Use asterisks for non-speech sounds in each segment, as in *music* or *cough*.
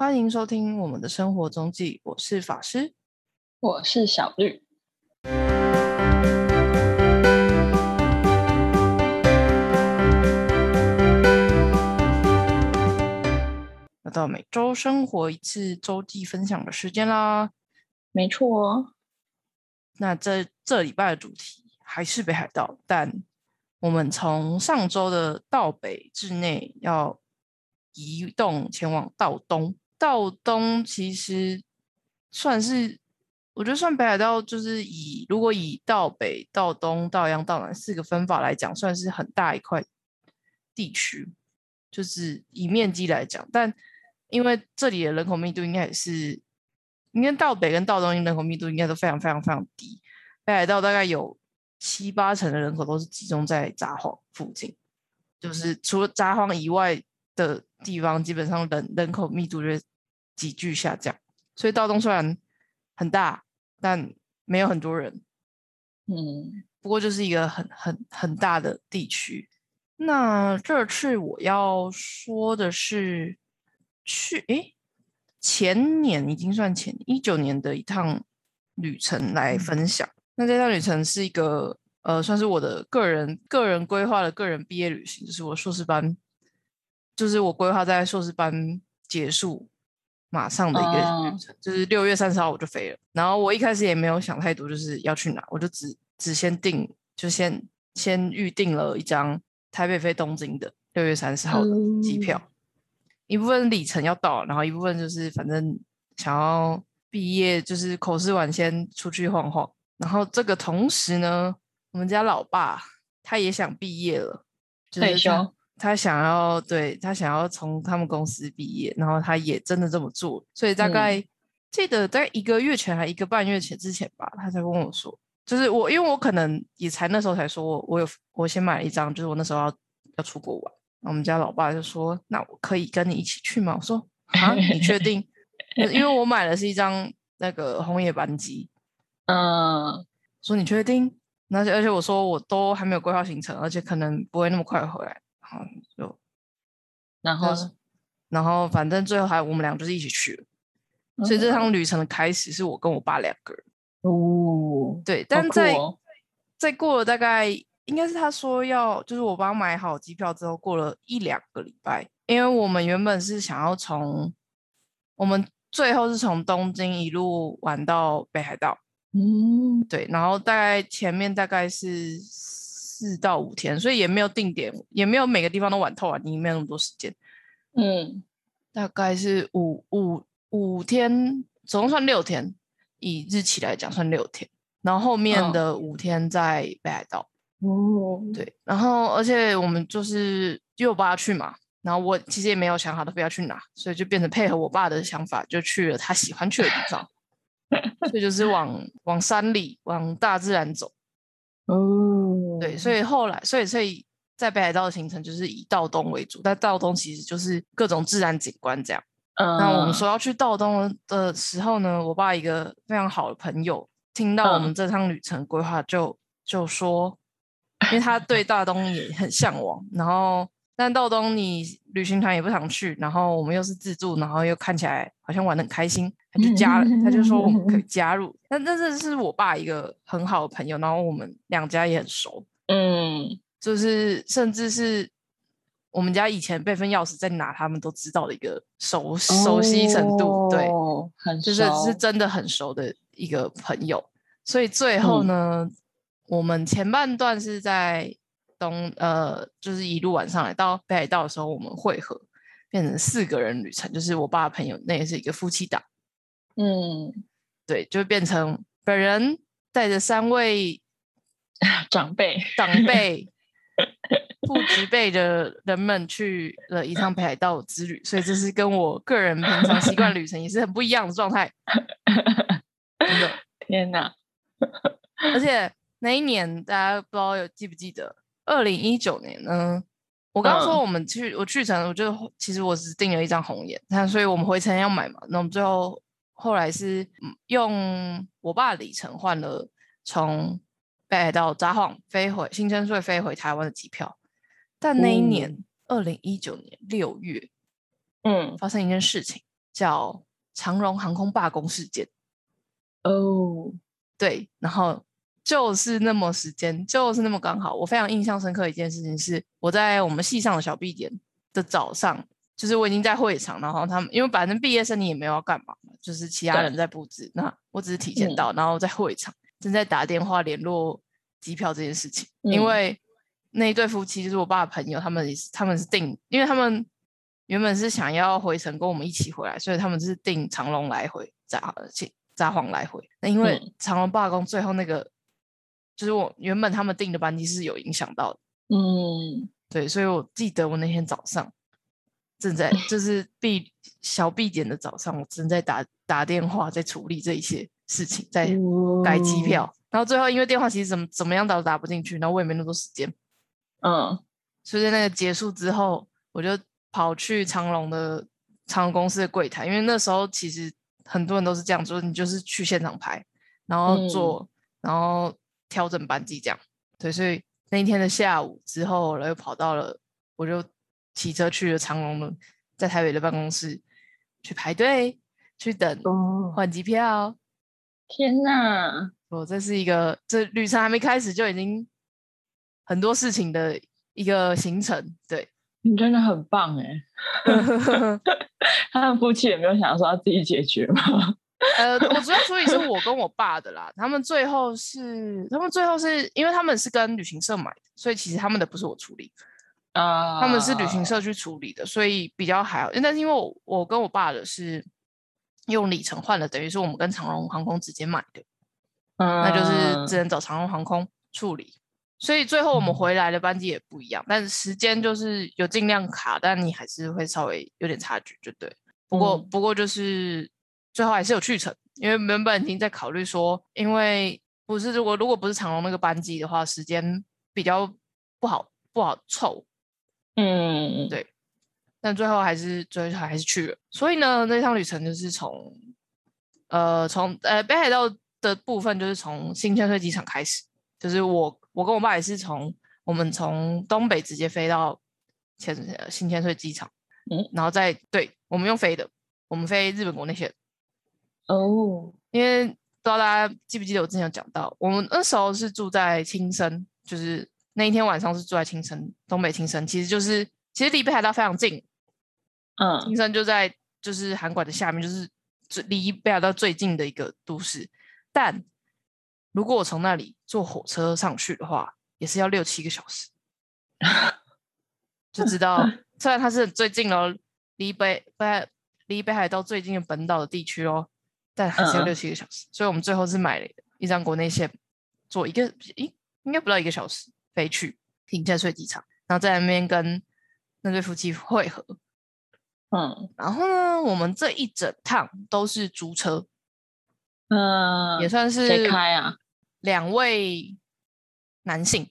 欢迎收听我们的生活踪迹，我是法师，我是小绿。又到每周生活一次周记分享的时间啦。没错，那这这礼拜的主题还是北海道，但我们从上周的道北至内要移动前往道东。道东其实算是，我觉得算北海道，就是以如果以道北、道东、道央、道南四个分法来讲，算是很大一块地区，就是以面积来讲。但因为这里的人口密度应该也是，应该道北跟道东人口密度应该都非常非常非常低。北海道大概有七八成的人口都是集中在札幌附近，就是除了札幌以外的地方，基本上人人口密度就急剧下降。所以道东虽然很大，但没有很多人。嗯，不过就是一个很很很大的地区。那这次我要说的是，去诶前年已经算前一九年的一趟旅程来分享。那这趟旅程是一个呃，算是我的个人个人规划的个人毕业旅行，就是我硕士班，就是我规划在硕士班结束马上的一个旅程，就是六月三十号我就飞了。然后我一开始也没有想太多，就是要去哪，我就只只先定，就先先预定了一张台北飞东京的六月三十号的机票。一部分里程要到，然后一部分就是反正想要毕业，就是口试完先出去晃晃。然后这个同时呢，我们家老爸他也想毕业了，退休，他想要对他想要从他们公司毕业，然后他也真的这么做。所以大概记得在一个月前还一个半月前之前吧，他才跟我说，就是我因为我可能也才那时候才说我我有我先买了一张，就是我那时候要要出国玩。我们家老爸就说：“那我可以跟你一起去吗？”我说：“啊，你确 *laughs* 定？因为我买的是一张那个红叶班机。”嗯，说你确定？而且而且我说我都还没有规划行程，而且可能不会那么快回来。好，就然后然后反正最后还我们俩就是一起去了。所以这趟旅程的开始是我跟我爸两个人。哦，对，但在在过了大概应该是他说要，就是我帮买好机票之后，过了一两个礼拜，因为我们原本是想要从我们最后是从东京一路玩到北海道。嗯，对，然后大概前面大概是四到五天，所以也没有定点，也没有每个地方都玩透啊，你没有那么多时间。嗯，大概是五五五天，总共算六天，以日期来讲算六天，然后后面的五天在北海道。哦，对，然后而且我们就是因为我爸去嘛，然后我其实也没有想好他非要去哪，所以就变成配合我爸的想法，就去了他喜欢去的地方。*laughs* 所以就是往往山里、往大自然走。哦，对，所以后来，所以所以在北海道的行程就是以道东为主，但道东其实就是各种自然景观这样。嗯，那我们说要去道东的时候呢，我爸一个非常好的朋友听到我们这趟旅程规划，就就说，因为他对大东也很向往，然后。但道东你旅行团也不常去，然后我们又是自助，然后又看起来好像玩的很开心，他就加了，他就说我们可以 *laughs* 加入。但但是是我爸一个很好的朋友，然后我们两家也很熟，嗯，就是甚至是我们家以前备份钥匙在哪，他们都知道的一个熟熟悉程度，对，很就是是真的很熟的一个朋友。所以最后呢，我们前半段是在。东呃，就是一路晚上来到北海道的时候，我们会合变成四个人旅程，就是我爸的朋友，那也是一个夫妻档。嗯，对，就变成本人带着三位 *laughs* 长辈、长辈、*laughs* 父职辈的人们去了一趟北海道之旅，所以这是跟我个人平常习惯旅程也是很不一样的状态。*laughs* 真的，天哪！而且那一年大家不知道有记不记得？二零一九年呢，我刚刚说我们去我去程，我就其实我只订了一张红眼，那所以我们回程要买嘛。那我们最后后来是用我爸里程换了从北海道札幌飞回新千岁飞回台湾的机票。但那一年二零一九年六月，嗯，发生一件事情，叫长荣航空罢工事件。哦，对，然后就是那么时间，就是那么刚好。我非常印象深刻的一件事情是，我在我们系上的小 B 点的早上，就是我已经在会场，然后他们因为反正毕业生你也没有要干嘛嘛，就是其他人在布置，那我只是提前嗯。到，然后在会场正在打电话联络机票这件事情，因嗯。为那一对夫妻就是我爸的朋友，他们也是他们是订，因为他们原本是想要回程跟我们一起回来，所以他们是订长隆来回札去札幌来回。那因为嗯。长隆罢工，最后那个就是我原本他们订的班机是有影响到的，嗯，对，所以我记得我那天早上正在就是闭小闭点的早上，我正在打打电话在处理这一些事情，在改机哦，票，然后最后因为电话其实怎么怎么样打都打不进去，然后我也没那么多时间，嗯。所以在那个结束之后，我就跑去长隆的长隆公司的柜台，因为那时候其实很多人都是这样做，你就是去现场排，然后嗯做，然后调整班机这样。对，所以那一天的下午之后，然后又跑到了，我就骑车去了长隆的在台北的办公室去排队去等哦，换机票。天哪，我这是一个这旅程还没开始就已经很多事情的一个行程，对。你真的很棒哎！*laughs* *laughs* 他们夫妻也没有想说要自己解决吗？呃，我主要处理是我跟我爸的啦。他们最后是，他们最后是因为他们是跟旅行社买的，所以其实他们的不是我处理，啊，他们是旅行社去处理的，所以比较还好。但是因为我我跟我爸的是用里程换的，等于是我们跟长荣航空直接买的，嗯那就是只嗯能找长荣航空处理。所以最后我们嗯回来的班机也不一样，但是时间就是有尽量卡，但你还是会稍微有点差距，就对。不过、嗯不过就是最后还是有去成，因为原本已经在考虑说，因为不是如果如果不是长龙那个班机的话，时间比较不好不好凑，嗯，对但最后还是最后还是去了。所以呢，那趟旅程就是从呃从呃北海道的部分，就是从新千岁机场开始，就是我我跟我爸也是从我们从东北直接飞到千呃新千岁机场，嗯，然后再对我们用飞的，我们飞日本国内线，哦，因为不知道大家记不记得我之前有讲到，我们那时候是住在青森，就是那一天晚上是住在青城，东北青城，其实就是其实离北海道非常近，嗯青森就在就是韩馆的下面，就是最离北海道最近的一个都市。但如果我从那里坐火车上去的话，也是要六七个小时，*laughs* 就知道 *laughs* 虽然它是最近哦，离北北离北海道最近的本岛的地区哦，但还是要嗯六七个小时。所以我们最后是买了一张国内线，坐一个应应该不到一个小时飞去停在睡机场，然后在那边跟那对夫妻会合。嗯然后呢，我们这一整趟都是租车，嗯，也算谁是开啊？两位男性，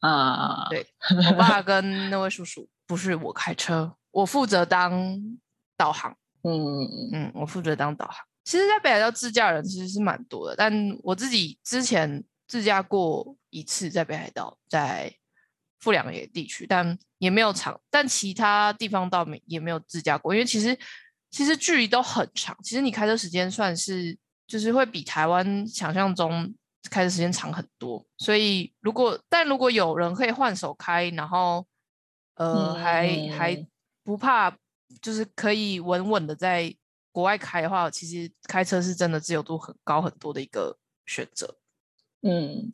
啊，对我爸跟那位叔叔，不是我开车，我负责当导航，嗯嗯，我负责当导航。其实，在北海道自驾人其实是蛮多的，但我自己之前自驾过一次，在北海道，在富良野地区，但也没有长，但其他地方倒没也没有自驾过，因为其实其实距离都很长，其实你开车时间算是就是会比台湾想象中开车时间长很多，所以如果但如果有人可以换手开，然后呃还还嗯。不怕，就是可以稳稳的在国外开的话，其实开车是真的自由度很高很多的一个选择。嗯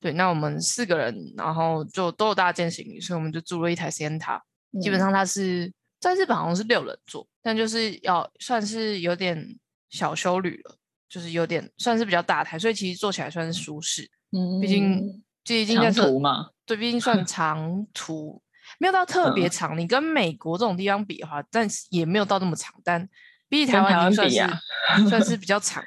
对，那我们四个人，然后就都有大件行李，所以我们就租了一台 Sienna。基本嗯上它是在日本好像是六人座，但就是要算是有点小修旅了，就是有点算是比较大台，所以其实坐起来算是舒适。嗯，毕竟毕竟在长途嘛，对，毕竟算 *laughs* 长途，没有到特别嗯长。你跟美国这种地方比的话，但是也没有到那么长，但比起台湾已经算是、啊算是比较长。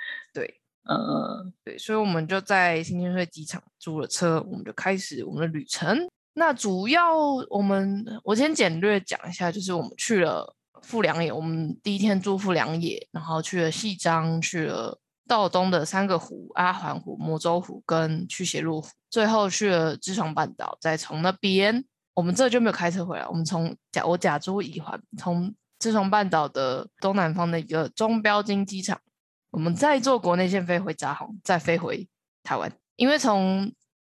呃对，所以我们就在新千岁机场租了车，我们就开始我们的旅程。那主要我们我先简略讲一下，就是我们去了富良野，我们第一天住富良野，然后去了细章，去了道东的三个湖：阿环湖、魔州湖跟去斜路湖，最后去了知床半岛，再从那边我们这就没有开车回来，我们从甲我甲州乙环从自从半岛的东南方的一个中标金机场，我们再坐国内线飞回札幌，再飞回台湾。因为从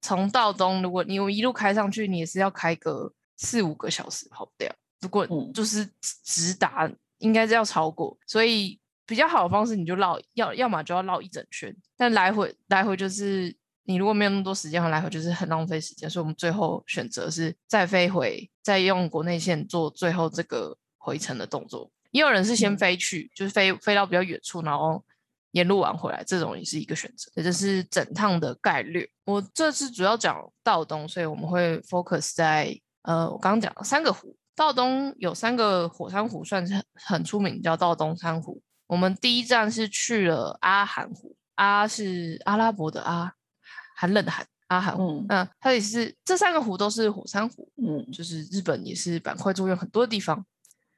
从道东，如果你一路开上去，你也是要开个四五个小时跑不掉。如果就是直达，应该是要超过，所以比较好的方式你就绕，要要么就要绕一整圈。但来回来回就是你如果没有那么多时间，来回就是很浪费时间。所以我们最后选择是再飞回，再用国内线做最后这个回程的动作。也有人是先飞去，就是飞飞到比较远处，然后沿路玩回来，这种也是一个选择。这就是整趟的概率。我这次主要讲道东，所以我们会 focus 在呃，我刚刚讲了三个湖。道东有三个火山湖，算是很很出名，叫道东珊瑚。我们第一站是去了阿寒湖，阿是阿拉伯的阿，寒冷的寒，阿寒湖。嗯，它也是这三个湖都是火山湖，嗯，就是日本也是板块作用很多的地方。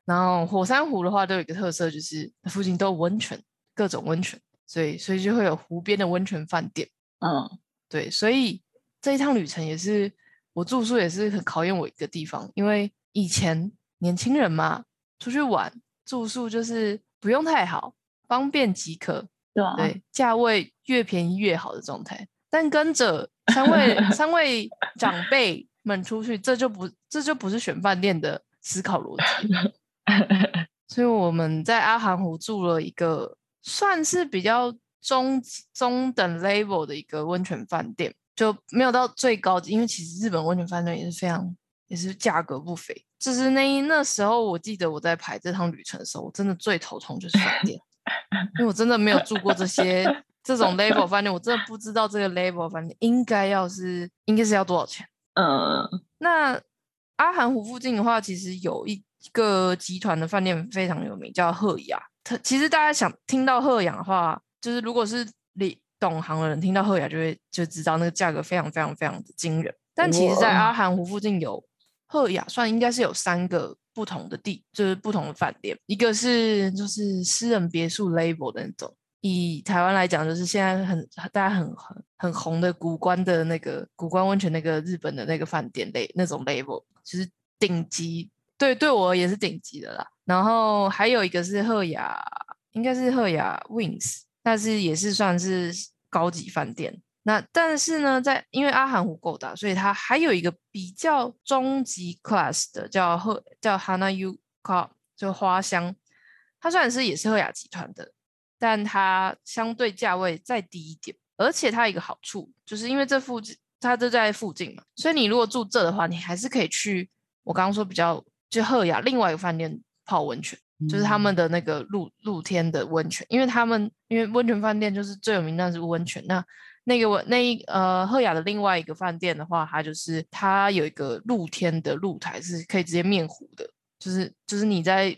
然后火山湖的话，都有一个特色，就是附近都有温泉，各种温泉，所以所以就会有湖边的温泉饭店。嗯，对，所以这一趟旅程也是我住宿也是很考验我一个地方，因为。以前年轻人嘛，出去玩住宿就是不用太好，方便即可，对，价位越便宜越好的状态。但跟着三位 *laughs* 三位长辈们出去，这就不这就不是选饭店的思考逻辑。*laughs* 所以我们在阿寒湖住了一个算是比较中中等 level 的一个温泉饭店，就没有到最高级，因为其实日本温泉饭店也是非常。也是价格不菲，就是那那时候，我记得我在排这趟旅程的时候，我真的最头痛就是饭店，因为我真的没有住过这些这种 level 饭店，我真的不知道这个 level 饭店应该要是应该是要多少钱。嗯，那阿寒湖附近的话，其实有一个集团的饭店非常有名，叫鹤雅。它其实大家想听到鹤雅的话，就是如果是你懂行的人听到鹤雅，就会就知道那个价格非常非常非常的惊人。但其实，在阿寒湖附近有。赫雅算应该是有三个不同的地，就是不同的饭店。一个是就是私人别墅 label 的那种，以台湾来讲，就是现在很大家很很很红的古关的那个古关温泉那个日本的那个饭店类那种 label，就是顶级。对，对我也是顶级的啦。然后还有一个是赫雅，应该是赫雅 Wings，但是也是算是高级饭店。那但是呢，在因为阿寒湖够大，所以它还有一个比较中级 class 的，叫鹤叫 Hana Yuka，就花香。它虽然是也是赫雅集团的，但它相对价位再低一点。而且它一个好处，就是因为这附近它就在附近嘛，所以你如果住这的话，你还是可以去我刚刚说比较就赫雅另外一个饭店泡温泉，就是他们的那个露露天的温泉，因为他们因为温泉饭店就是最有名的是温泉那。那个我那一呃赫雅的另外一个饭店的话，它就是它有一个露天的露台，是可以直接面湖的，就是就是你在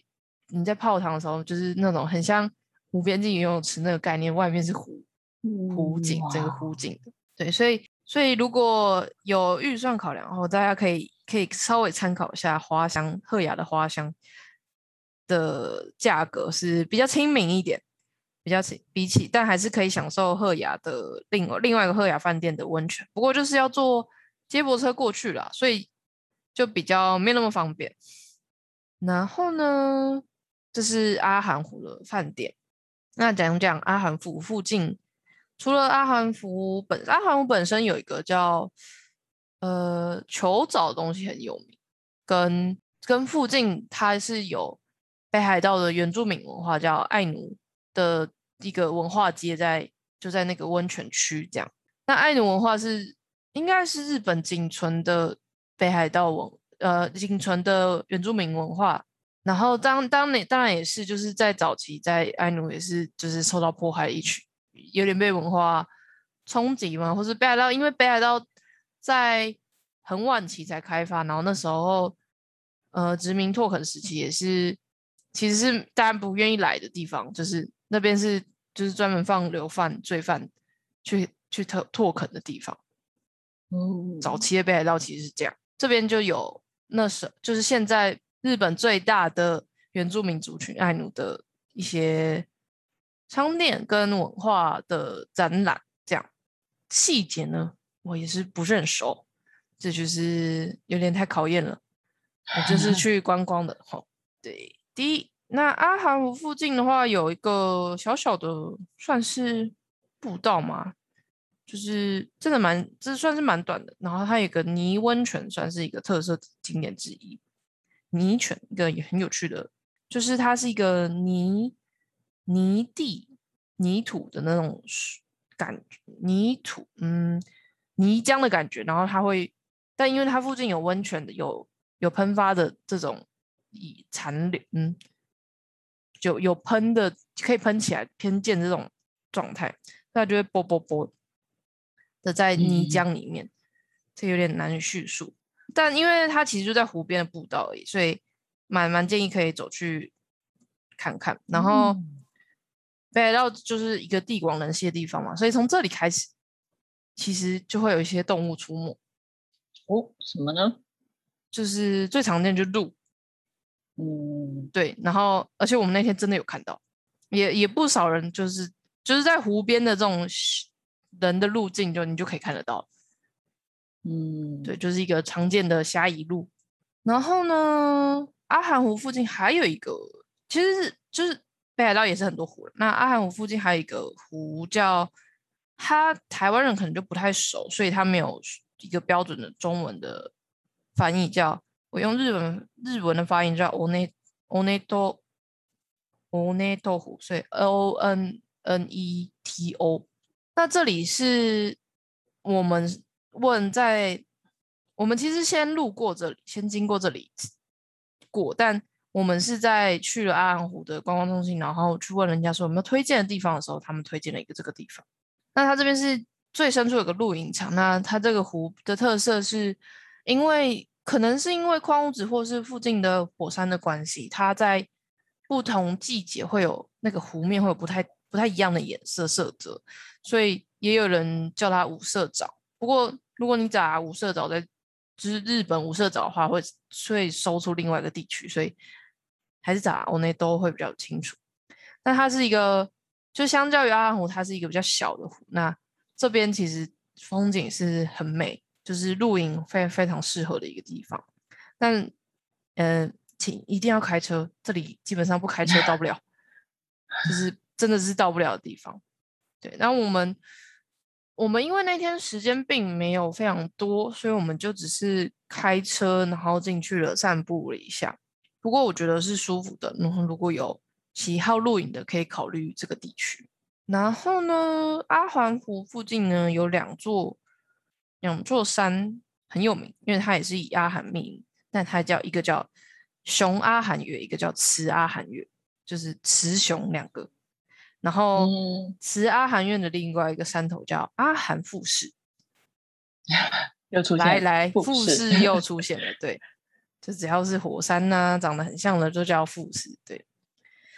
你在泡汤的时候，就是那种很像湖边进游泳池那个概念，外面是湖湖景，整个湖景的。对，所以所以如果有预算考量的话，大家可以可以稍微参考一下花香赫雅的花香的价格是比较亲民一点。比较起比起，但还是可以享受赫雅的另另外一个赫雅饭店的温泉，不过就是要坐接驳车过去了，所以就比较没那么方便。然后呢，这是阿寒湖的饭店。那讲讲阿寒湖附近，除了阿寒湖本阿寒湖本身有一个叫呃球藻的东西很有名，跟跟附近它是有北海道的原住民文化叫爱奴。的一个文化街在就在那个温泉区这样，那爱奴文化是应该是日本仅存的北海道文呃仅存的原住民文化，然后当当那当然也是就是在早期在爱奴也是就是受到迫害一群，有点被文化冲击嘛，或是北海道因为北海道在很晚期才开发，然后那时候呃殖民拓垦时期也是其实是大家不愿意来的地方，就是。那边是就是专门放流犯罪犯去去拓拓垦的地方。哦，早期的北海道其实是这样，这边就有那时就是现在日本最大的原住民族群爱奴的一些商店跟文化的展览，这样细节呢，我也是不是很熟，这就是有点太考验了。我就是 *laughs* 去观光的哈。对，第一那阿寒湖附近的话，有一个小小的算是步道嘛，就是真的蛮，这算是蛮短的。然后它有个泥温泉，算是一个特色景点之一。泥泉一个也很有趣的，就是它是一个泥泥地泥土的那种感觉，泥土嗯泥浆的感觉。然后它会，但因为它附近有温泉的，有有喷发的这种以残留，嗯。就有喷的，可以喷起来偏见这种状态，它就会啵啵啵的在泥浆里面，这有点难叙述。但因为它其实就在湖边的步道而已，所以蛮蛮建议可以走去看看。然后北海道就是一个地广人稀的地方嘛，所以从这里开始，其实就会有一些动物出没。哦，什么呢？就是最常见就鹿。嗯，对，然后而且我们那天真的有看到，也也不少人就是就是在湖边的这种人的路径，就你就可以看得到。嗯，对，就是一个常见的虾夷路。然后呢，阿寒湖附近还有一个，其实是就是北海道也是很多湖那阿寒湖附近还有一个湖叫，他台湾人可能就不太熟，所以他没有一个标准的中文的翻译叫。我用日文日文的发音叫 one one to one to 湖，所以 o n n e t o。那这里是我们问在我们其实先路过这里，先经过这里过，但我们是在去了阿寒湖的观光中心，然后去问人家说有没有推荐的地方的时候，他们推荐了一个这个地方。那它这边是最深处有个露营场，那它这个湖的特色是因为。可能是因为矿物质或是附近的火山的关系，它在不同季节会有那个湖面会有不太不太一样的颜色色泽，所以也有人叫它五色藻。不过如果你打五色藻在就是日本五色藻的话，会会搜出另外一个地区，所以还是打我那都会比较清楚。但它是一个，就相较于阿寒湖，它是一个比较小的湖。那这边其实风景是很美。就是露营非非常适合的一个地方，但嗯，请一定要开车，这里基本上不开车到不了，*laughs* 就是真的是到不了的地方。对，然后我们我们因为那天时间并没有非常多，所以我们就只是开车，然后进去了散步了一下。不过我觉得是舒服的，然后如果有喜好露营的，可以考虑这个地区。然后呢，阿环湖附近呢有两座。两座山很有名，因为它也是以阿寒命名，但它叫一个叫熊阿寒岳，一个叫雌阿寒岳，就是雌雄两个。然后慈阿寒岳的另外一个山头叫阿寒富士，*laughs* 又出现来来富士又出现了，对，就只要是火山呐，长得很像的就叫富士，对。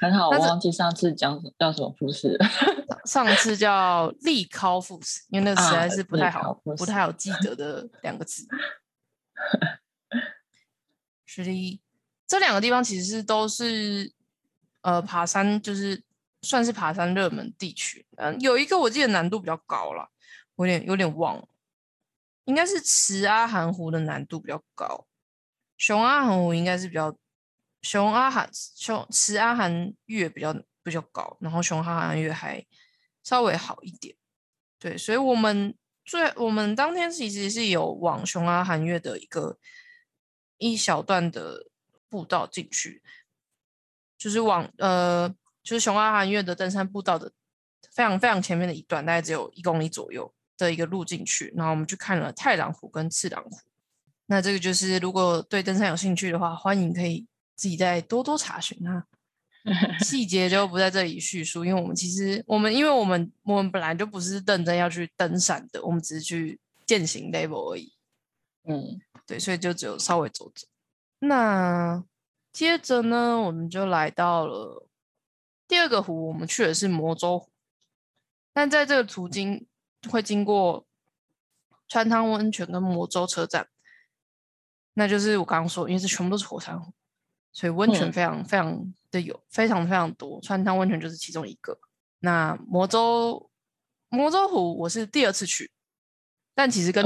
很好，我忘记上次讲叫什么富士，*laughs* 上次叫利考复试，因为那实在是不太好，不太好记得 *laughs* 的两个字。是的，这两个地方其实都是呃爬山，就是算是爬山热门地区。嗯，有一个我记得难度比较高了，我有点有点忘了，应该是池阿寒湖的难度比较高，熊阿寒湖应该是比较。熊阿寒熊雌阿寒月比较比较高，然后熊阿寒月还稍微好一点。对，所以我们最我们当天其实是有往熊阿寒月的一个一小段的步道进去，就是往呃就是熊阿寒月的登山步道的非常非常前面的一段，大概只有一公里左右的一个路进去，然后我们去看了太郎湖跟次郎湖。那这个就是如果对登山有兴趣的话，欢迎可以。自己再多多查询啊，*laughs* 细节就不在这里叙述，因为我们其实我们因为我们我们本来就不是认真要去登山的，我们只是去践行 level 而已。嗯，对，所以就只有稍微走走。那接着呢，我们就来到了第二个湖，我们去的是魔州湖。但在这个途经会经过川汤温泉跟魔州车站，那就是我刚刚说，因为这全部都是火山湖。所以温泉非常非常的有，非常非常多。川汤温泉就是其中一个。那魔州魔州湖我是第二次去，但其实跟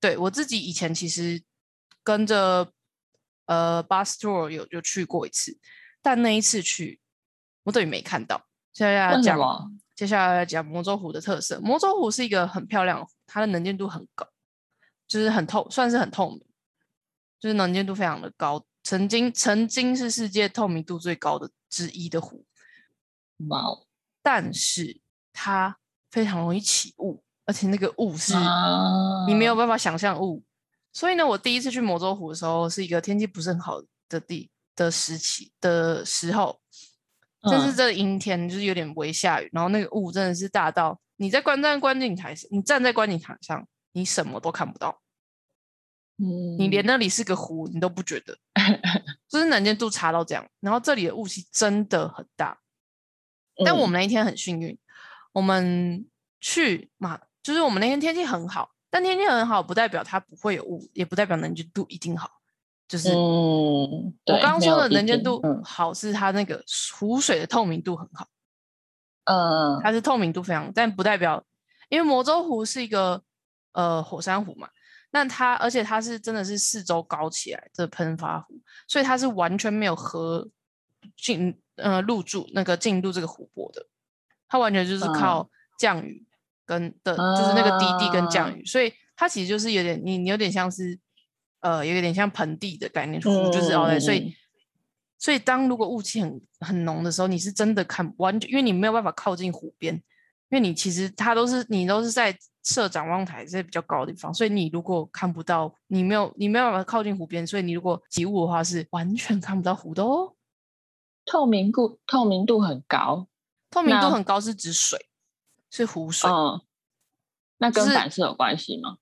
对我自己以前其实跟着呃 bus tour 有有去过一次，但那一次去，我等于没看到。接下来要讲？接下来要讲魔州湖的特色。魔州湖是一个很漂亮的湖，它的能见度很高，就是很透，算是很透明，就是能见度非常的高。曾经曾经是世界透明度最高的之一的湖，哇哦，但是它非常容易起雾，而且那个雾是啊你没有办法想象雾。所以呢，我第一次去魔州湖的时候，是一个天气不是很好的地的时期的时候，就是嗯。这阴天，就是有点微下雨，然后那个雾真的是大到你在观战观景台，你站在观景台上，你什么都看不到，嗯。你连那里是个湖你都不觉得，就是能见度差到这样。然后这里的雾气真的很大，但我嗯。们那一天很幸运，我们去嘛，就是我们那天天气很好，但天气很好不代表它不会有雾，也不代表能见度一定好。就是嗯，我刚刚说的能见度嗯。好，是它那个湖水的透明度很好，嗯。它是透明度非常，但不代表，因为魔州湖是一个呃火山湖嘛，那它而且它是真的是四周高起来的喷发湖，所以它是完全没有河进呃入住那个进入这个湖泊的，它完全就是嗯靠降雨跟的，就是那个低地跟降啊雨，所以它其实就是有点你你有点像是呃有点像盆地的概念，湖就是嗯哦对，所以所以当如果雾气很很浓的时候，你是真的看完全，因为你没有办法靠近湖边，因为你其实它都是你都是在设展望台这些比较高的地方，所以你如果看不到，你没有你没有办法靠近湖边，所以你如果起雾的话是完全看不到湖的哦。透明度透明度很高，透明度很高是指水，是湖水。嗯，那跟是反射有关系吗？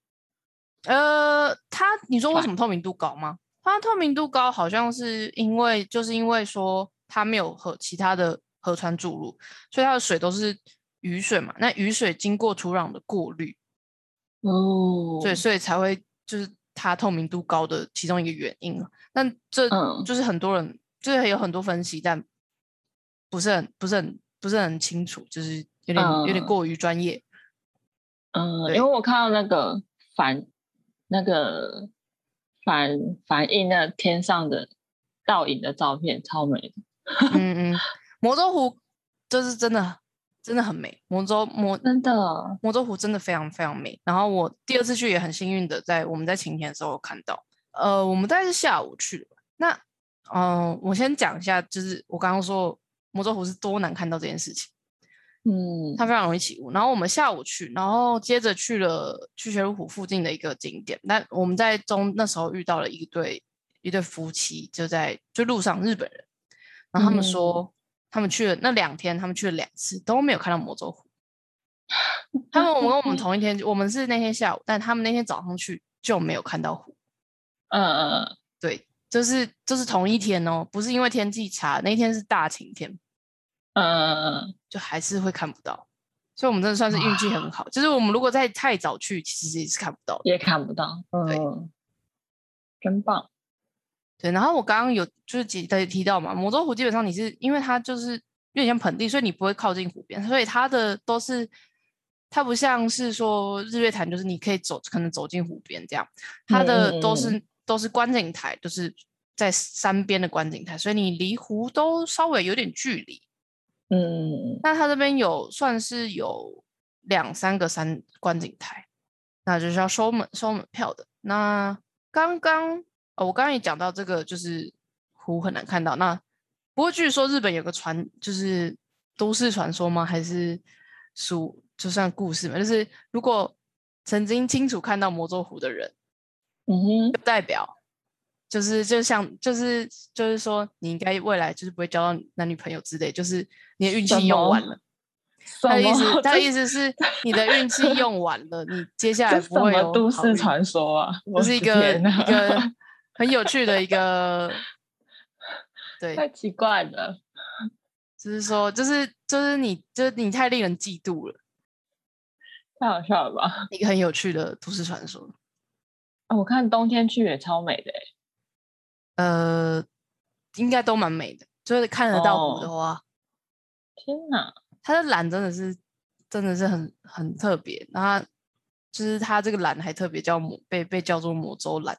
呃，它你说为什么透明度高吗？它透明度高好像是因为就是因为说它没有和其他的河川注入，所以它的水都是雨水嘛。那雨水经过土壤的过滤，哦，对，所以才会就是它透明度高的其中一个原因了。但这嗯就是很多人就是有很多分析，但不是很不是很不是很清楚，就是有点、有点嗯过于专业。嗯，因为我看到那个反那个反反映那天上的倒影的照片，超美的，*laughs* 嗯嗯，魔州湖就是真的真的很美，魔州魔真的。魔州湖真的非常非常美。然后我第二次去也很幸运的在我们在晴天的时候看到，呃，我们大概是下午去的吧。那嗯、呃我先讲一下，就是我刚刚说魔州湖是多难看到这件事情，嗯它非常容易起雾。然后我们下午去，然后接着去了去雪鹿湖附近的一个景点。但我们在中那时候遇到了一对一对夫妻，就在就路上日本人，然后他们说、他们去了那两天，他们去了两次都没有看到魔州湖。他们我们跟我们同一天，我们是那天下午，但他们那天早上去就没有看到湖。嗯嗯对，就是就是同一天哦，不是因为天气差，那天是大晴天，嗯嗯嗯，就还是会看不到。所以我们真的算是运气很好，就是我们如果在太早去，其实也是看不到。也看不到，对嗯，真棒。对，然后我刚刚有就是提提提到嘛，魔州湖基本上你是因为它就是有点像盆地，所以你不会靠近湖边，所以它的都是它不像是说日月潭，就是你可以走可能走进湖边这样，它的都是、都是观景台，就是在山边的观景台，所以你离湖都稍微有点距离。嗯那它这边有算是有两三个山观景台，那就是要收门收门票的。那刚刚哦，我刚刚也讲到这个，就是湖很难看到。那不过据说日本有个传，就是都市传说吗？还是属就算故事嘛？就是如果曾经清楚看到魔咒湖的人，嗯哼，就代表就是就像就是就是说，你应该未来就是不会交到男女朋友之类，就是你的运什气用完了。他的意思，他的意思思是你的运气用完了，你接下来不会有都市传说啊？这是一个一个很有趣的一个，对，太奇怪了。就是说，就是就是你，就是你太令人嫉妒了，太好笑了吧？一个很有趣的都市传说。啊我看冬天去也超美的欸呃，应该都蛮美的，就是看得到湖的哦话，天哪！它的蓝真的是真的是很很特别，然后它就是它这个蓝还特别叫魔被被叫做魔州蓝，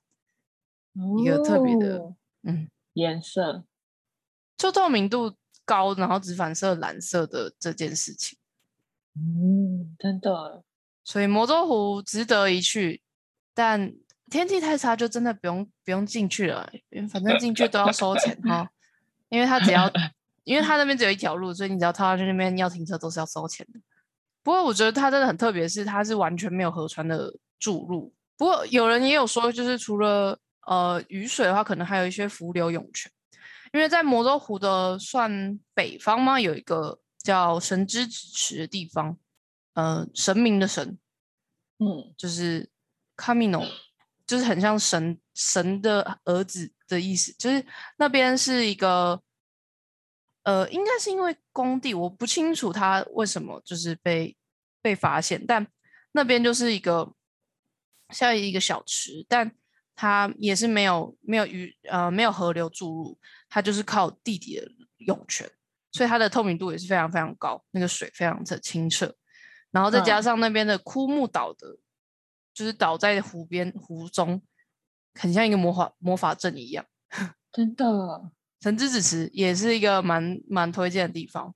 一个特别的哦嗯，颜色，就透明度高，然后只反射蓝色的这件事情。嗯，真的，所以魔州湖值得一去，但天气太差，就真的不用不用进去了，因为反正进去都要收钱哈。因为他只要，因为他那边只有一条路，所以你只要套上去那边要停车都是要收钱的。不过我觉得它真的很特别，是它是完全没有河川的注入。不过有人也有说，就是除了呃雨水的话，可能还有一些浮流涌泉。因为在魔州湖的算北方嘛，有一个叫神之子池的地方，呃，神明的神，嗯，就是 Camino，就是很像神神的儿子的意思。就是那边是一个，呃，应该是因为工地，我不清楚他为什么就是被被发现，但那边就是一个像一个小池，但它也是没有没有雨呃没有河流注入。它就是靠地底的涌泉，所以它的透明度也是非常非常高，那个水非常的清澈，然后再加上那边的枯木岛的，就是岛在湖边湖中，很像一个魔法魔法阵一样。*laughs* 真的，神之子池也是一个蛮蛮推荐的地方，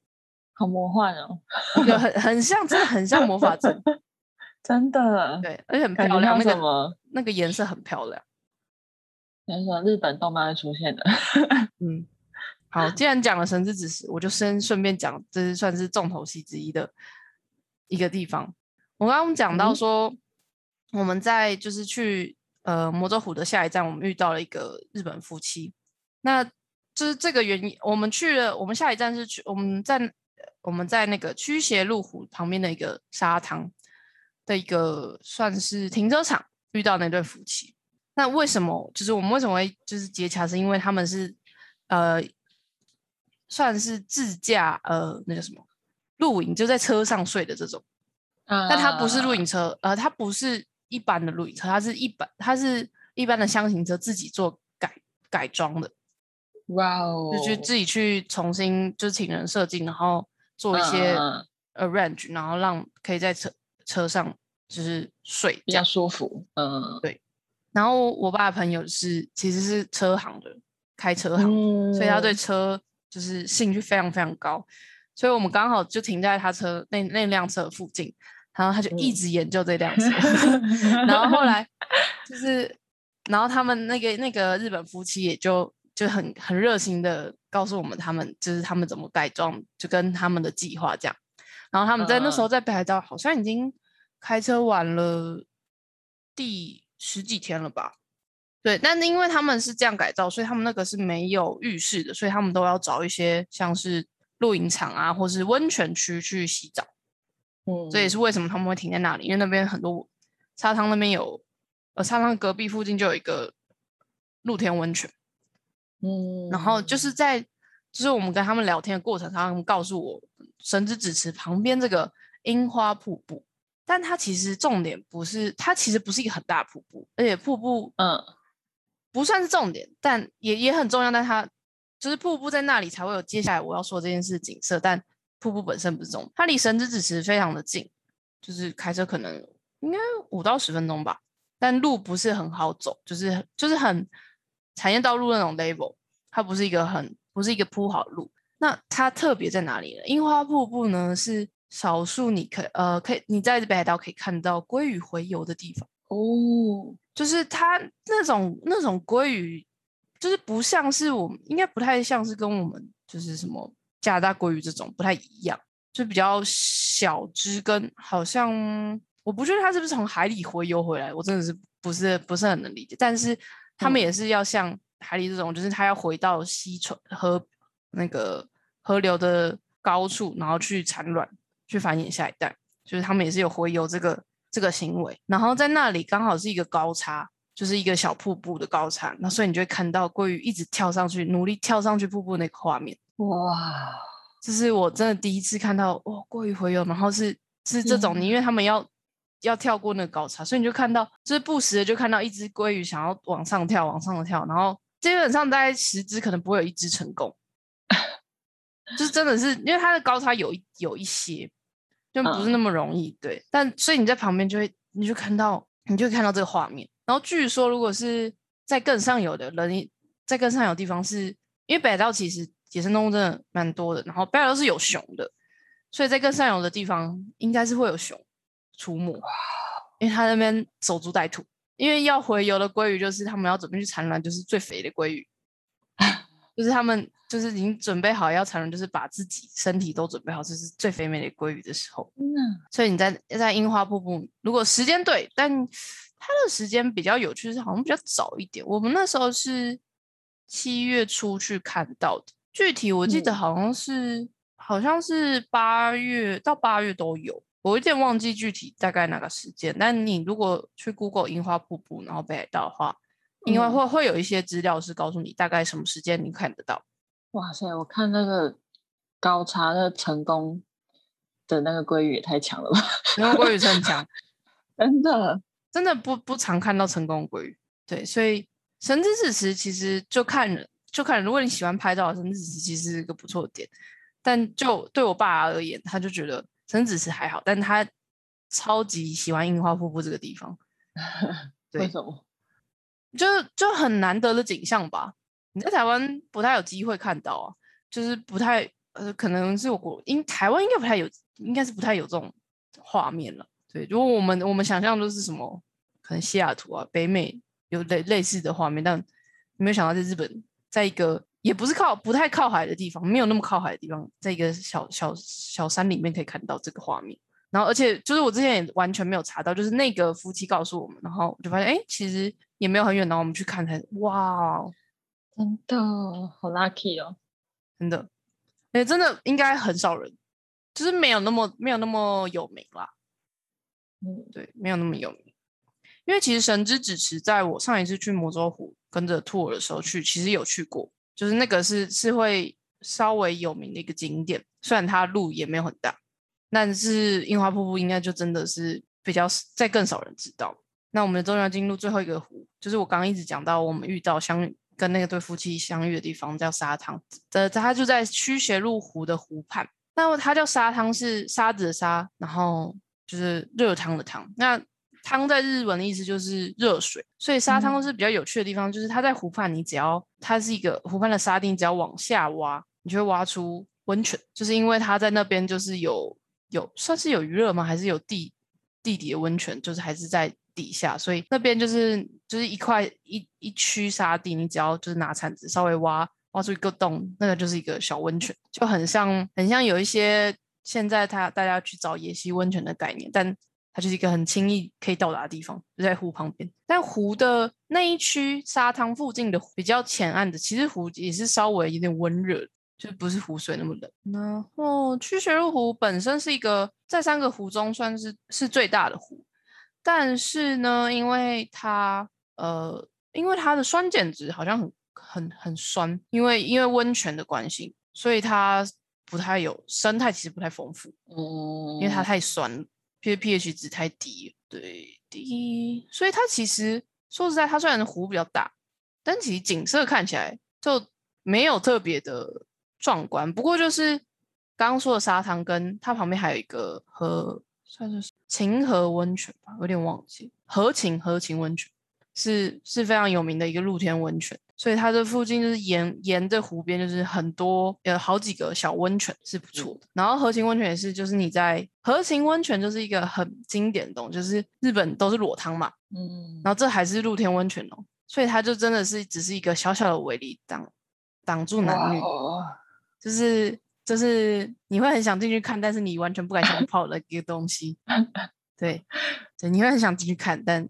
好魔幻哦，*laughs* 有很很像，真的很像魔法阵，*laughs* 真的，对，而且很漂亮，那什么那个颜色很漂亮。那说日本动漫会出现的，嗯，*laughs* 好，既然讲了神之子时，我就先顺便讲，这是算是重头戏之一的一个地方。我刚刚讲到说，我们在就是去呃魔咒湖的下一站，我们遇到了一个日本夫妻。那就是这个原因，我们去了，我们下一站是去我们在我们在那个驱邪路虎旁边的一个沙滩的一个算是停车场遇到那对夫妻。那为什么就是我们为什么会就是接洽？是因为他们是呃算是自驾呃那个什么露营，就在车上睡的这种。嗯但它不是露营车，呃，它不是一般的露营车，它是一般它是一般的箱型车，自己做改改装的。哇哦！就去自己去重新就是请人设计，然后做一些 arrange，然后让可以在车车上就是睡比较舒服。嗯，对。然后我爸的朋友是其实是车行的，开车行，所以他对车就是兴趣非常非常高。所以我们刚好就停在他车那那辆车附近，然后他就一直研究这辆车。*laughs* 然后后来就是，然后他们那个那个日本夫妻也就就很很热心的告诉我们，他们就是他们怎么改装，就跟他们的计划这样。然后他们在那时候在北海道好像已经开车玩了第。十几天了吧？对，但是因为他们是这样改造，所以他们那个是没有浴室的，所以他们都要找一些像是露营场啊，或是温泉区去洗澡。嗯，这也是为什么他们会停在那里，因为那边很多沙滩那边有，呃，沙滩隔壁附近就有一个露天温泉。嗯，然后就是在就是我们跟他们聊天的过程，他们告诉我神之子池旁边这个樱花瀑布。但它其实重点不是，它其实不是一个很大瀑布，而且瀑布嗯不算是重点，但也也很重要。但它就是瀑布在那里才会有接下来我要说这件事景色，但瀑布本身不是重点。它离神之子池非常的近，就是开车可能应该五到十分钟吧，但路不是很好走，就是就是很产业道路那种 level，它不是一个很不是一个铺好的路。那它特别在哪里呢？樱花瀑布呢是。少数你可呃可以你在北海道可以看到鲑鱼洄游的地方哦，就是它那种那种鲑鱼，就是不像是我们应该不太像是跟我们就是什么加拿大鲑鱼这种不太一样，就比较小只，跟好像我不确定它是不是从海里洄游回来，我真的是不是不是很能理解。但是他们也是要像海里这种，就是它要回到溪川河那个河流的高处，然后去产卵。去繁衍下一代，就是他们也是有洄游这个这个行为，然后在那里刚好是一个高差，就是一个小瀑布的高差，那所以你就会看到鲑鱼一直跳上去，努力跳上去瀑布那个画面。哇，这是我真的第一次看到哇，鲑鱼洄游，然后是是这种，因为他们要要跳过那个高差，所以你就看到就是不时的就看到一只鲑鱼想要往上跳，往上跳，然后基本上大概十只可能不会有一只成功，*laughs* 就是真的是因为它的高差有有一些。就不是那么容易，对。但所以你在旁边就会，你就看到，你就看到这个画面。然后据说，如果是在更上游的人，在更上游地方，是因为北海道其实野生动物真的蛮多的。然后北海道是有熊的，所以在更上游的地方应该是会有熊出没，因为它那边守株待兔。因为要回游的鲑鱼，就是他们要准备去产卵，就是最肥的鲑鱼，就是他们就是已经准备好要产卵，就是把自己身体都准备好，这是最肥美的鲑鱼的时候。嗯，所以你在在樱花瀑布，如果时间对，但它的时间比较有趣，是好像比较早一点。我们那时候是七月初去看到的，具体我记得嗯好像是、好像是八月到八月都有，我有点忘记具体大概哪个时间。但你如果去 Google 樱花瀑布，然后北海道的话，因为嗯会会有一些资料是告诉你大概什么时间你看得到。哇塞，我看那个高差的成功的那个鲑鱼也太强了吧！因为鲑鱼是很强，*laughs* 真的，真的不不常看到成功的鲑鱼。对，所以神之子池其实就看人，就看。如果你喜欢拍照神之子池其实是一个不错的点，但就对我爸而言，他就觉得神之子池还好，但他超级喜欢樱花瀑布这个地方，*laughs* 对为什么？就就很难得的景象吧。你在台湾不太有机会看到啊，就是不太呃，可能是我国因台湾应该不太有，应该是不太有这种画面了。对，如果我们我们想象都是什么，可能西雅图啊、北美有类类似的画面，但没有想到在日本，在一个也不是靠不太靠海的地方，没有那么靠海的地方，在一个小小小山里面可以看到这个画面。然后，而且就是我之前也完全没有查到，就是那个夫妻告诉我们，然后我就发现，哎，其实也没有很远，然后我们去看才，哇，哦真的好 lucky 哦！真的，哎，真的应该很少人，就是没有那么没有那么有名啦，嗯，对，没有那么有名。因为其实神之子池在我上一次去魔州湖跟着 tour 的时候去，其实有去过，就是那个是是会稍微有名的一个景点，虽然它路也没有很大，但是樱花瀑布应该就真的是比较在更少人知道。那我们终于要进入最后一个湖，就是我刚刚一直讲到我们遇到相跟那个对夫妻相遇的地方叫沙汤，呃，它就在驱邪入湖的湖畔。那么它叫沙汤是沙子的沙，然后就是热汤的汤。那汤在日文的意思就是热水，所以沙汤嗯是比较有趣的地方，就是它在湖畔，你只要它是一个湖畔的沙地，你只要往下挖，你就会挖出温泉，就是因为它在那边就是有有算是有余热吗？还是有地地底的温泉，就是还是在底下，所以那边就是就是一块一一区沙地，你只要就是拿铲子稍微挖挖出一个洞，那个就是一个小温泉，就很像很像有一些现在他大家去找野溪温泉的概念，但它就是一个很轻易可以到达的地方，就在湖旁边。但湖的那一区沙滩附近的比较浅暗的，其实湖也是稍微有点温热，就不是湖水那么冷。然后曲水入湖本身是一个在三个湖中算是是最大的湖，但是呢，因为它呃，因为它的酸碱值好像很很很酸，因为因为温泉的关系，所以它不太有生态，其实不太丰富。嗯，因为它太酸，P pH 值太低，对低，所以它其实说实在，它虽然湖比较大，但其实景色看起来就没有特别的壮观。不过就是刚刚说的沙滩，跟它旁边还有一个河，算是晴河温泉吧，有点忘记，河晴河晴温泉是是非常有名的一个露天温泉。所以它这附近就是沿沿着湖边，就是很多有好几个小温泉是不错的。然后河晴温泉也是，就是你在河晴温泉就是一个很经典的东西，就是日本都是裸汤嘛，嗯，然后这还是露天温泉哦，所以它就真的是只是一个小小的围篱挡挡住男女，就是就是你会很想进去看，但是你完全不敢下去泡的一个东西。*laughs* 对对，你会很想进去看，但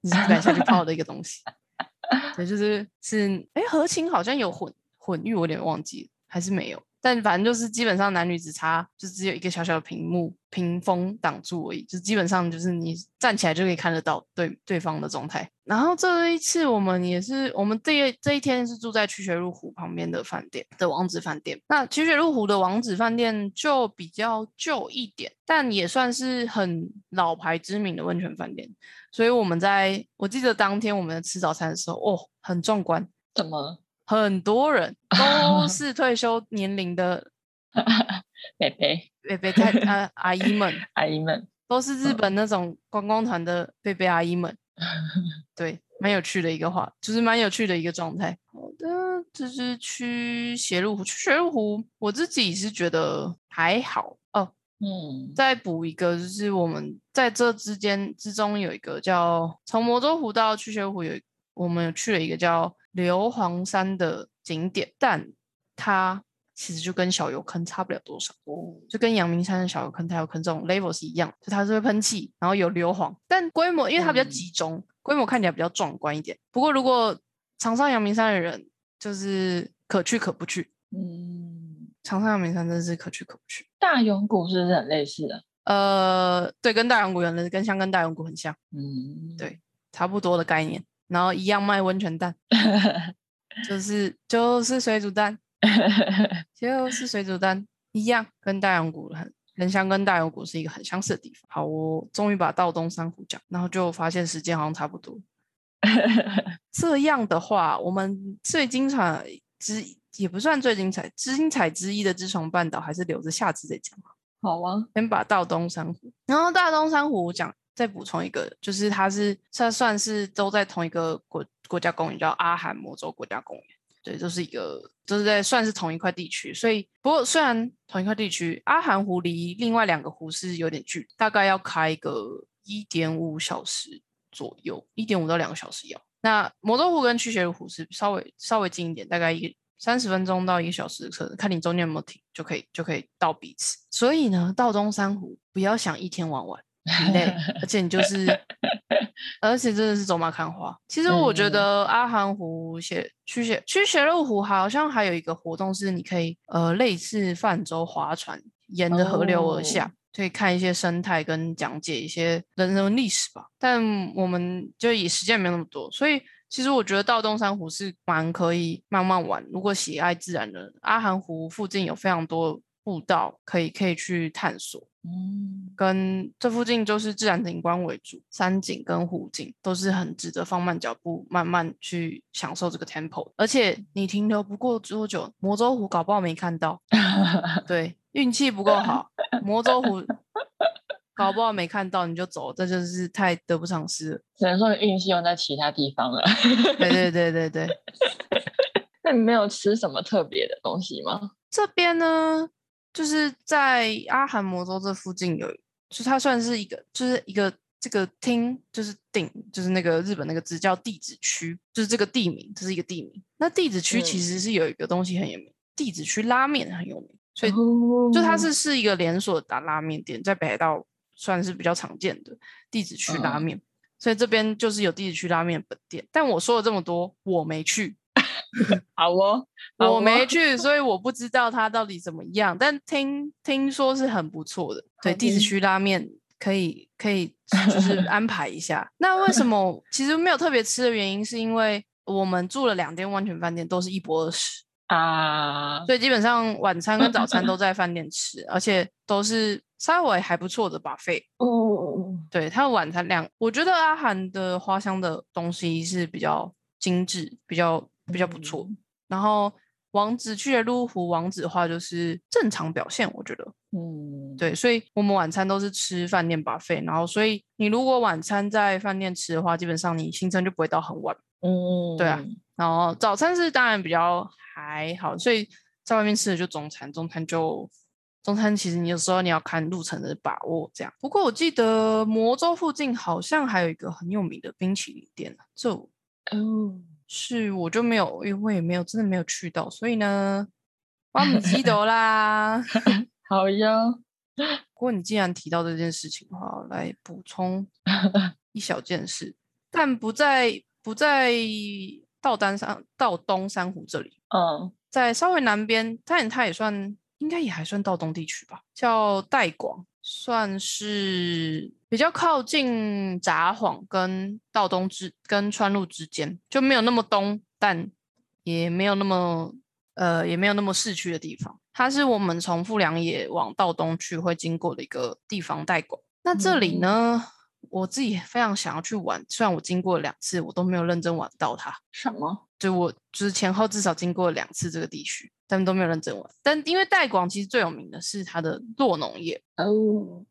你是不敢下去泡的一个东西。*laughs* 对，就是是，哎，和亲好像有混混浴，我有点忘记，还是没有。但反正就是基本上男女只差，就只有一个小小的屏幕屏风挡住而已，就基本上就是你站起来就可以看得到对对方的状态。然后这一次我们也是，我们这这一天是住在曲学入湖旁边的饭店的王子饭店。那曲学入湖的王子饭店就比较旧一点，但也算是很老牌知名的温泉饭店。所以我们在我记得当天我们吃早餐的时候，哦，很壮观，怎么？很多人 *laughs* 都是退休年龄的 *laughs* 贝贝贝贝太呃 *laughs* 阿姨们，阿姨们，都是日本那种观光团的贝贝阿姨们，对，蛮有趣的一个话，就是蛮有趣的一个状态。好的就是去斜路湖，去斜路湖，我自己是觉得还好哦。嗯，再补一个，就是我们在这之间之中有一个叫从魔州湖到去斜路湖有一我们有去了一个叫硫磺山的景点，但它其实就跟小油坑差不了多少，就跟阳明山的小油坑、太油坑这种 level 是一样，就它是会喷气，然后有硫磺，但规模因为它比较嗯集中，规模看起来比较壮观一点。不过如果长沙阳明山的人，就是可去可不去。嗯，常上阳明山真的是可去可不去。大永谷是不是很类似的？呃，对，跟大永谷原来跟香跟大永谷很像，嗯，对差不多的概念。然后一样卖温泉蛋，*laughs* 就是 *laughs* 就是水煮蛋，就是水煮蛋一样，跟大洋谷很人香跟大永谷是一个很相似的地方。好，我终于把道东珊瑚讲，然后就发现时间好像差不多。*laughs* 这样的话，我们最精彩之也不算最精彩，精彩之一的知床半岛还是留着下次再讲。好啊，先把道东珊瑚，然后大东珊瑚讲，再补充一个，就是它是它算是都在同一个国国家公园，叫阿寒魔州国家公园。对，都是一个，都是在算是同一块地区。所以，不过虽然同一块地区，阿寒湖离另外两个湖是有点距离，大概要开个一点五小时左右，一点五到两个小时要。那魔州湖跟驱雪湖是稍微稍微近一点，大概一个三十分钟到一个小时的车，看你中间有没有停，就可以就可以到彼此。所以呢，到中山湖不要想一天玩完，很累，而且你就 *laughs* 是，而且真的是走马看花。其实我觉嗯得阿寒湖写去雪去雪鹿湖好像还有一个活动是你可以呃类似泛舟划船，沿着河流而下。哦可以看一些生态跟讲解一些人文历史吧，但我们就以时间没有那么多，所以其实我觉得到东山湖是蛮可以慢慢玩。如果喜爱自然的人，阿寒湖附近有非常多步道可以可以去探索。嗯，跟这附近就是自然景观为主，山景跟湖景都是很值得放慢脚步，慢慢去享受这个 tempo。而且你停留不过多久，魔州湖搞不好没看到，*laughs* 对，运气不够好，魔州湖 *laughs* 搞不好没看到你就走，这就是太得不偿失了。只能说你运气用在其他地方了。对对对对对，*laughs* 那你没有吃什么特别的东西吗？这边呢，就是在阿寒魔州这附近有，就是它算是一个，就是一个这个厅，就是町，就是那个日本那个字叫地址区，就是这个地名，这是一个地名。那地址区其嗯实是有一个东西很有名，地址区拉面很有名，所以哦就它是是一个连锁的打拉面店，在北海道算是比较常见的地址区拉嗯面。所以这边就是有地址区拉面本店，但我说了这么多，我没去，*laughs* 好哦，好我没哦去，所以我不知道它到底怎么样。但听听说是很不错的，对，地址区拉面可以可以就是 *laughs* 安排一下。那为什么其实没有特别吃的原因，是因为我们住了两间温泉饭店，都是一波二十，啊，所以基本上晚餐跟早餐都在饭店吃，而且都是稍微还不错的 buffet。哦，对，它的晚餐量，我觉得阿涵的花香的东西是比较精致，比较比较不错。嗯然后王子去的路湖王子的话就是正常表现，我觉得嗯，对，所以我们晚餐都是吃饭店 buffet，然后所以你如果晚餐在饭店吃的话，基本上你行程就不会到很晚。嗯，对啊，然后早餐是当然比较还好，所以在外面吃的就中餐，中餐就中餐其实你有时候你要看路程的把握这样。不过我记得魔州附近好像还有一个很有名的冰淇淋店啊，这哦，是我就没有，因为我也没有真的没有去到，所以呢，我唔记得啦。*laughs* 好呀，*laughs* 不过你既然提到这件事情的话，我来补充 *laughs* 一小件事，但不在不在道丹山道东珊瑚这里，嗯，在稍微南边，但它也算应该也还算道东地区吧，叫代广，算是比较靠近札幌跟道东之跟川路之间，就没有那么东，但也没有那么呃也没有那么市区的地方。它是我们从富良野往道东去会经过的一个地方代广。那这里呢，我自己非常想要去玩，虽然我经过了两次，我都没有认真玩到它。什么？就我就是前后至少经过了两次这个地区，但都没有认真玩。但因为代广其实最有名的是它的洛农业，哦，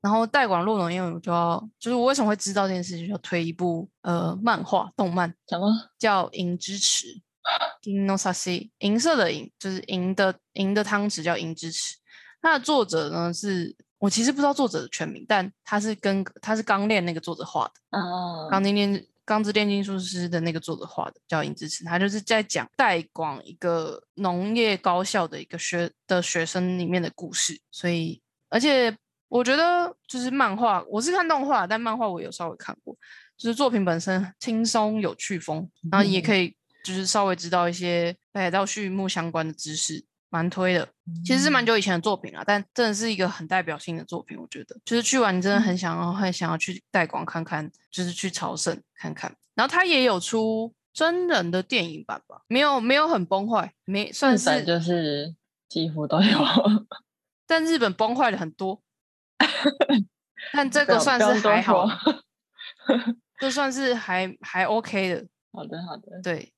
然后代广洛农业我就要就是我为什么会知道这件事情，就要推一部呃漫画动漫什么？叫《银之匙 *laughs*》，（Inosasi） 银色的银就是银的银的汤匙叫银之匙。它的作者呢是我其实不知道作者的全名，但他是跟他是钢炼那个作者画的，啊，钢炼钢之炼金术师的那个作者画的，叫银之匙。他就是在讲代广一个农业高校的一个学的学生里面的故事，所以而且我觉得就是漫画，我是看动画，但漫画我有稍微看过，就是作品本身轻松有趣风，然后也可以就是稍微知道一些北海道畜牧相关的知识，蛮推的。其实是蛮久以前的作品了，但真的是一个很代表性的作品，我觉得就是去完你真的很想要很想要去代广看看，就是去朝圣看看。然后他也有出真人的电影版吧，没有没有很崩坏，没算是，就是几乎都有，*laughs* 但日本崩坏的很多。但这个算是还好说，这算是还还 OK 的。*laughs* 好的好的，对，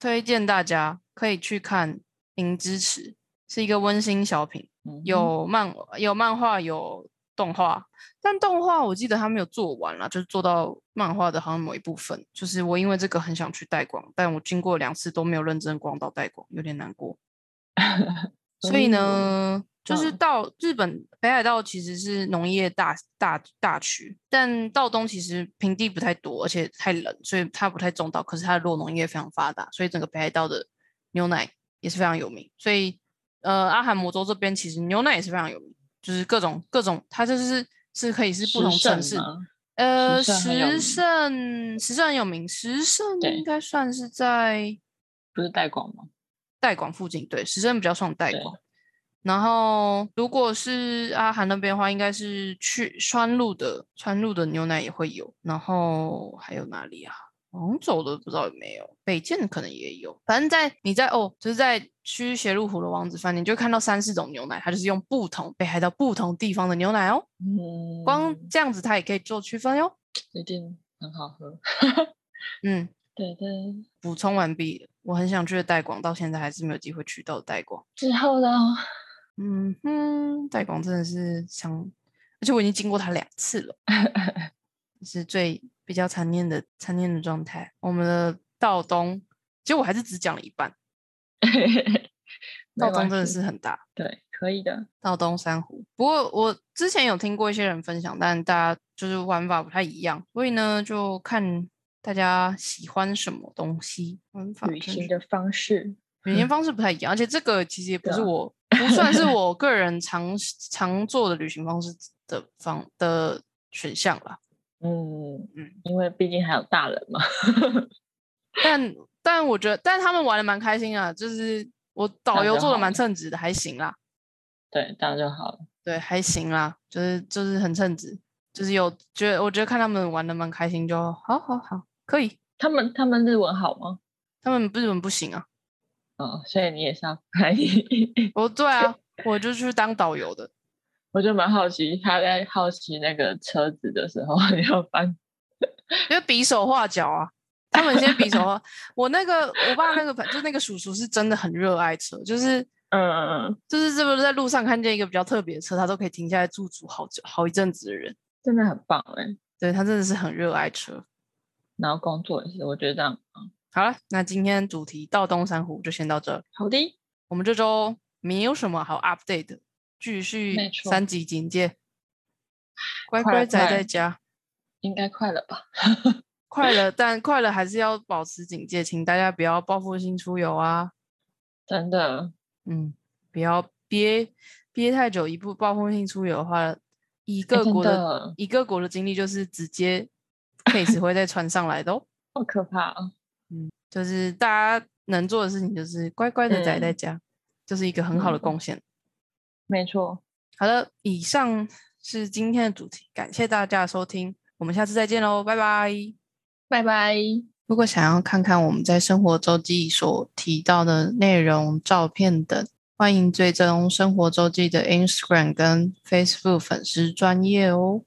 推荐大家可以去看《银之匙》，是一个温馨小品，嗯有漫有漫画有动画，但动画我记得他没有做完了，就是做到漫画的好像某一部分。就是我因为这个很想去代广，但我经过两次都没有认真逛到代广，有点难过。*laughs* 所以呢，就是嗯到日本北海道其实是农业大大大区，但道东其实平地不太多，而且太冷，所以它不太种稻。可是它的落农业非常发达，所以整个北海道的牛奶也是非常有名。所以呃，阿寒摩州这边其实牛奶也是非常有名，就是各种各种，它就是是可以是不同城市。呃，石胜石胜很有名，石胜应该算是在不是代广吗？代广附近，对，石胜比较算代广。然后如果是阿韩那边的话，应该是去川路的川路的牛奶也会有。然后还有哪里啊？黄走的不知道有没有，北建的可能也有。反正在你在哦，就是在区斜路湖的王子饭店，就看到三四种牛奶，它就是用不同北海道不同地方的牛奶哦。嗯，光这样子它也可以做区分哟。一定很好喝。*laughs* 嗯，对对，补充完毕。我很想去的代广，到现在还是没有机会去到代广。之后呢？嗯哼，代广真的是想，而且我已经经过他两次了，是最比较残念的残念的状态。我们的道东，其实我还是只讲了一半，*laughs* 没道东真的是很大，对，可以的。道东珊瑚。不过我之前有听过一些人分享，但大家就是玩法不太一样，所以呢，就看大家喜欢什么东西，玩法旅行的方式，旅行 *laughs* 方式不太一样，而且这个其实也不是我，不算是我个人常常做的旅行方式的方的选项啦。嗯嗯嗯，因为毕竟还有大人嘛。*laughs* 但但我觉得，但他们玩的蛮开心啊，就是我导游做的蛮称职的，还行啦。对，这样就好了。对，还行啦，就是就是很称职，就是有觉得我觉得看他们玩的蛮开心，就好好好，可以。他们他们日文好吗？他们日文不行啊，嗯，所以你也是要翻译。我 *laughs* 对啊，我就去当导游的。我就蛮好奇，他在好奇那个车子的时候，*laughs* 你要翻。因为比手画脚啊，他们先比手画。我那个我爸那个朋就那个叔叔是真的很热爱车，就是嗯嗯嗯，就是这个在路上看见一个比较特别的车，他都可以停下来驻足好久好一阵子的人。真的很棒哎。对他真的是很热爱车。然后工作也是，我觉得这样嗯好了，那今天主题到东山湖就先到这儿。好的。我们这周没有什么好 update 的，继续三级警戒，乖乖宅在家。应该快了吧？*laughs* 快了，但快了还是要保持警戒，请大家不要报复性出游啊。*laughs* 真的，嗯，不要憋憋太久，一不报复性出游的话，以各哎真国的,、的以各国的经历，就是直接 *laughs* case 会再传上来的哦。好可怕啊！就是大家能做的事情，就是乖乖的宅在嗯家，就是一个很好的嗯贡献。没错，好的，以上是今天的主题，感谢大家的收听，我们下次再见喽，拜拜。拜拜。如果想要看看我们在生活周记所提到的内容、照片等，欢迎追踪生活周记的 Instagram 跟 Facebook 粉丝专业哦。